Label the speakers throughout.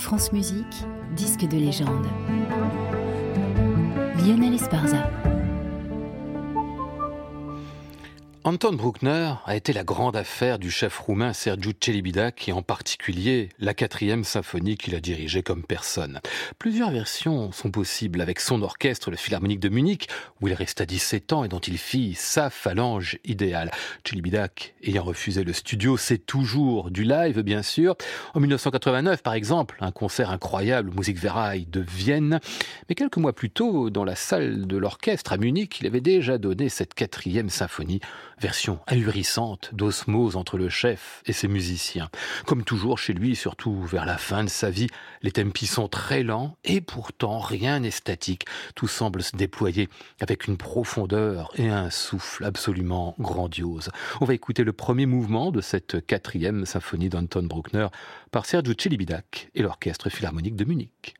Speaker 1: France Musique, disque de légende. Lionel Esparza.
Speaker 2: Anton Bruckner a été la grande affaire du chef roumain Sergiu Celibidache et en particulier la quatrième symphonie qu'il a dirigée comme personne. Plusieurs versions sont possibles avec son orchestre, le Philharmonique de Munich, où il resta 17 ans et dont il fit sa phalange idéale. Celibidache ayant refusé le studio, c'est toujours du live bien sûr. En 1989 par exemple, un concert incroyable, Musikverein de Vienne. Mais quelques mois plus tôt, dans la salle de l'orchestre à Munich, il avait déjà donné cette quatrième symphonie version ahurissante d'osmose entre le chef et ses musiciens. Comme toujours chez lui, surtout vers la fin de sa vie, les tempi sont très lents et pourtant rien n'est statique. Tout semble se déployer avec une profondeur et un souffle absolument grandiose. On va écouter le premier mouvement de cette quatrième symphonie d'Anton Bruckner par Sergio Celibidache et l'Orchestre Philharmonique de Munich.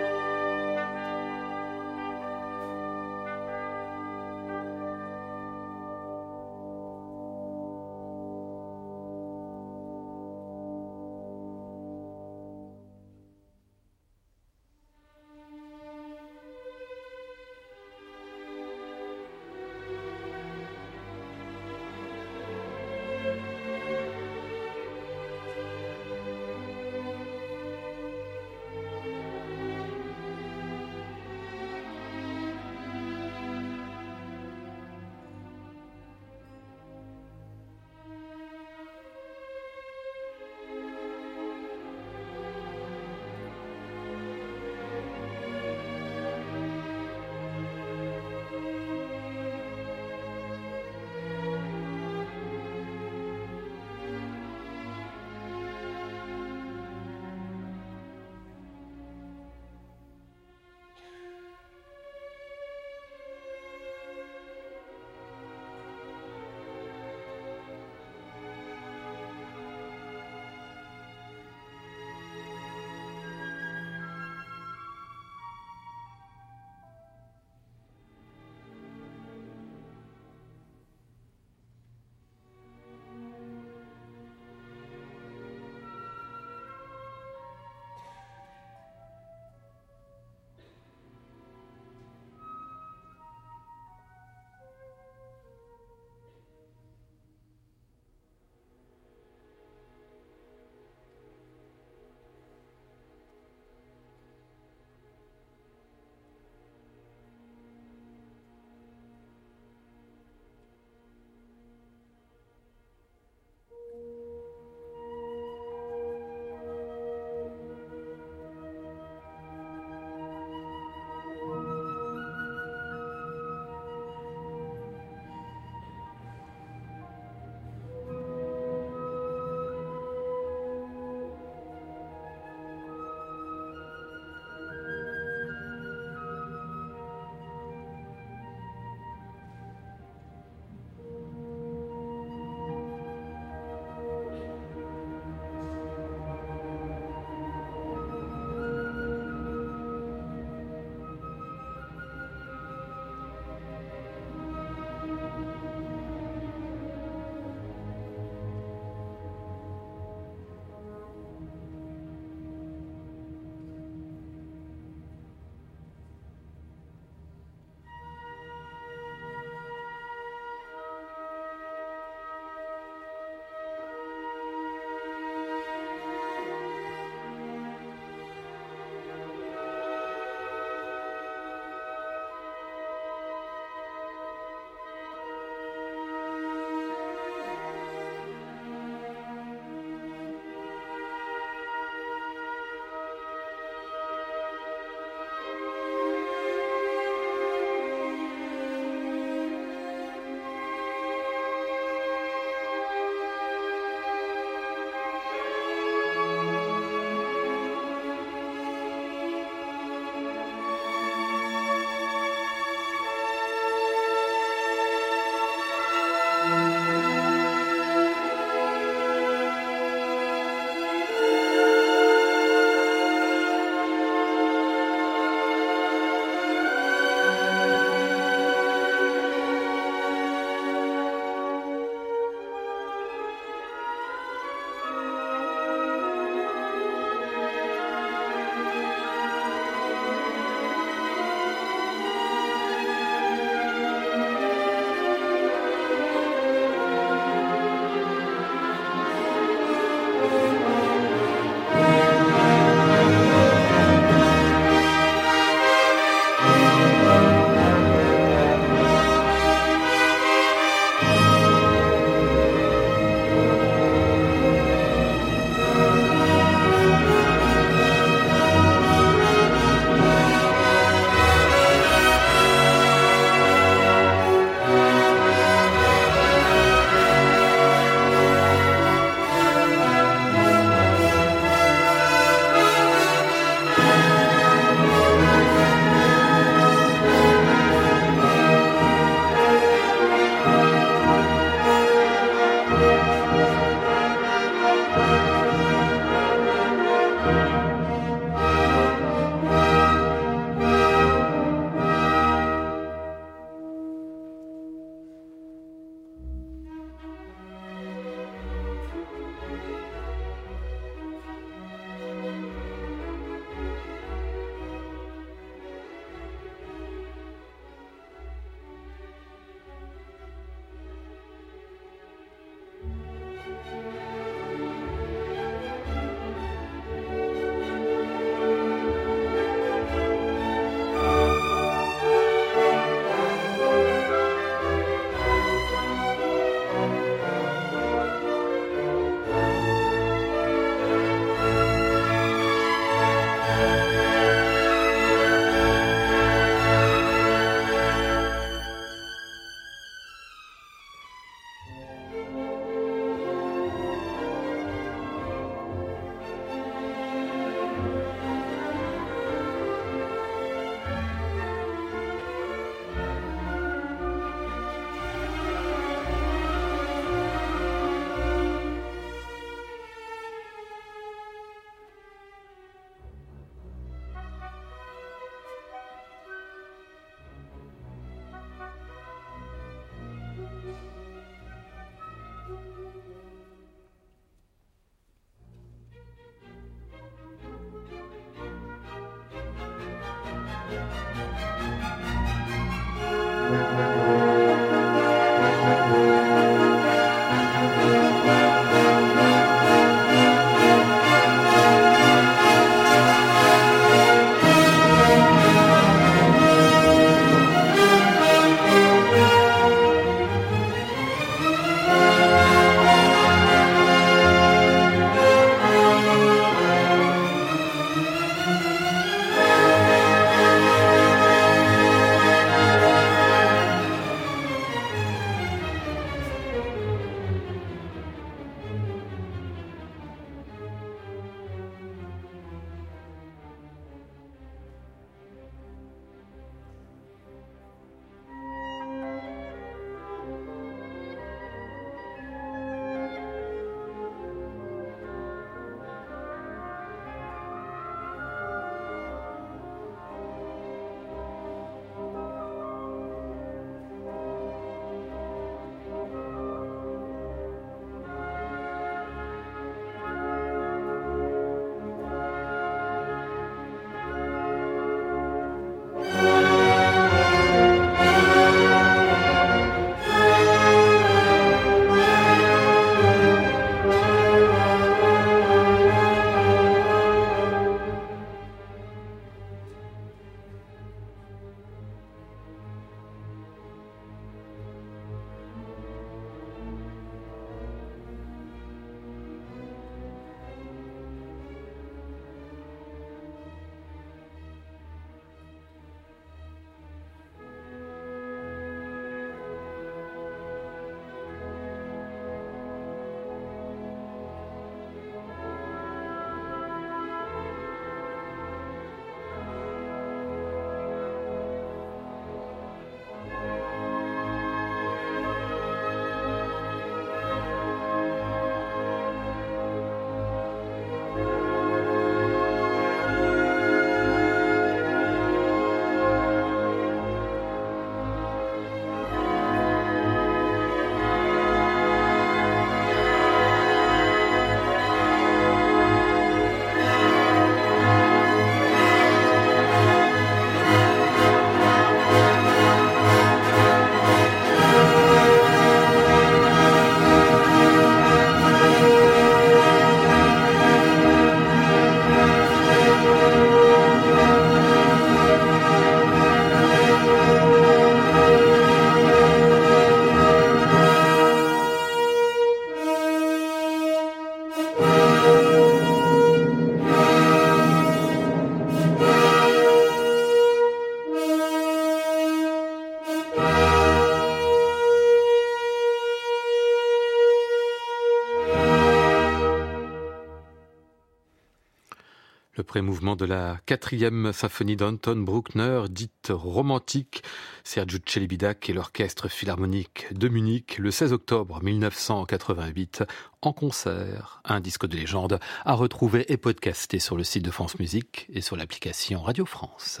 Speaker 2: Mouvement de la quatrième symphonie d'Anton Bruckner, dite romantique, Sergio Celibidac et l'Orchestre Philharmonique de Munich, le 16 octobre 1988, en concert. Un disque de légende à retrouver et podcaster sur le site de France Musique et sur l'application Radio France.